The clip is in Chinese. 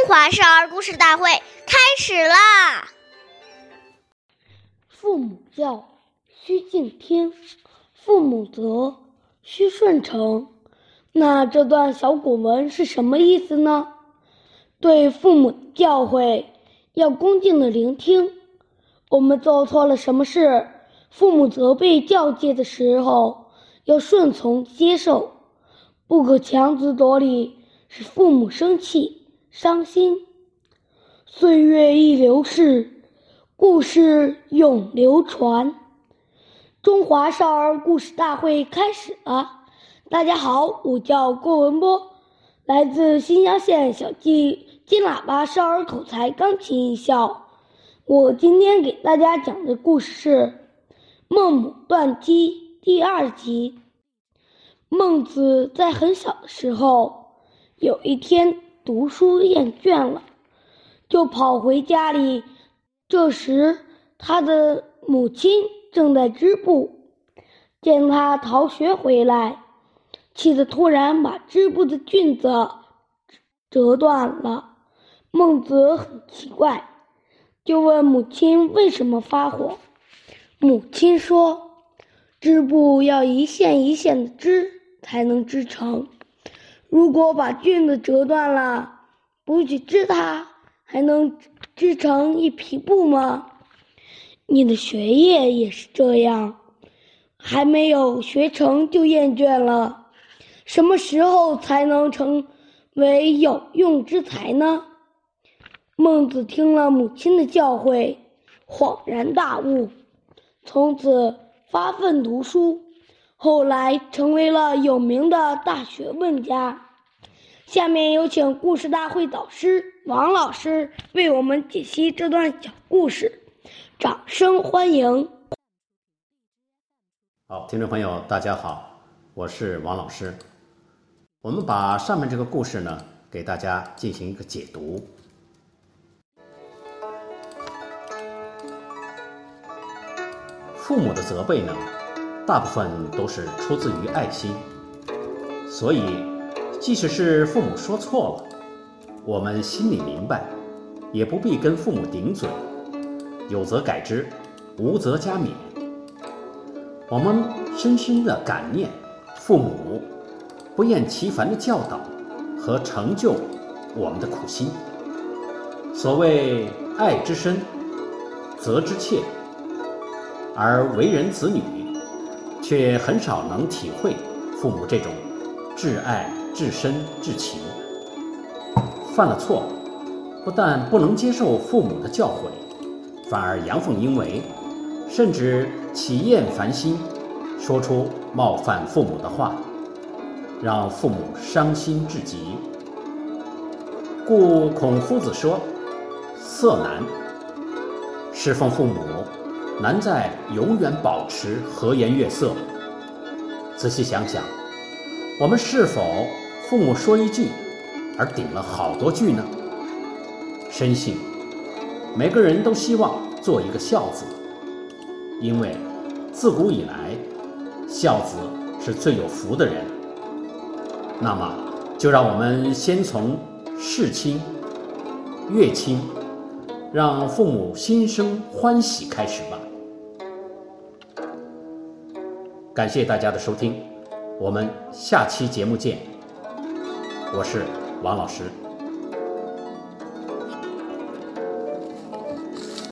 中华少儿故事大会开始啦！父母教，须敬听；父母责，须顺承。那这段小古文是什么意思呢？对父母教诲要恭敬的聆听。我们做错了什么事，父母责备教诫的时候，要顺从接受，不可强词夺理，使父母生气。伤心，岁月易流逝，故事永流传。中华少儿故事大会开始了。大家好，我叫郭文波，来自新乡县小季金喇叭少儿口才钢琴艺校。我今天给大家讲的故事是《孟母断机》第二集。孟子在很小的时候，有一天。读书厌倦了，就跑回家里。这时，他的母亲正在织布，见他逃学回来，妻子突然把织布的菌子折断了。孟子很奇怪，就问母亲为什么发火。母亲说：“织布要一线一线的织，才能织成。”如果把菌子折断了，不去织它，还能织成一匹布吗？你的学业也是这样，还没有学成就厌倦了，什么时候才能成为有用之才呢？孟子听了母亲的教诲，恍然大悟，从此发奋读书。后来成为了有名的大学问家。下面有请故事大会导师王老师为我们解析这段小故事，掌声欢迎。好，听众朋友，大家好，我是王老师。我们把上面这个故事呢，给大家进行一个解读。父母的责备呢？大部分都是出自于爱心，所以即使是父母说错了，我们心里明白，也不必跟父母顶嘴，有则改之，无则加勉。我们深深的感念父母不厌其烦的教导和成就我们的苦心。所谓爱之深，责之切，而为人子女。却很少能体会父母这种至爱、至深、至情。犯了错，不但不能接受父母的教诲，反而阳奉阴违，甚至起厌烦心，说出冒犯父母的话，让父母伤心至极。故孔夫子说：“色难，侍奉父母。”难在永远保持和颜悦色。仔细想想，我们是否父母说一句，而顶了好多句呢？深信每个人都希望做一个孝子，因为自古以来，孝子是最有福的人。那么，就让我们先从事亲、悦亲，让父母心生欢喜开始吧。感谢大家的收听，我们下期节目见。我是王老师。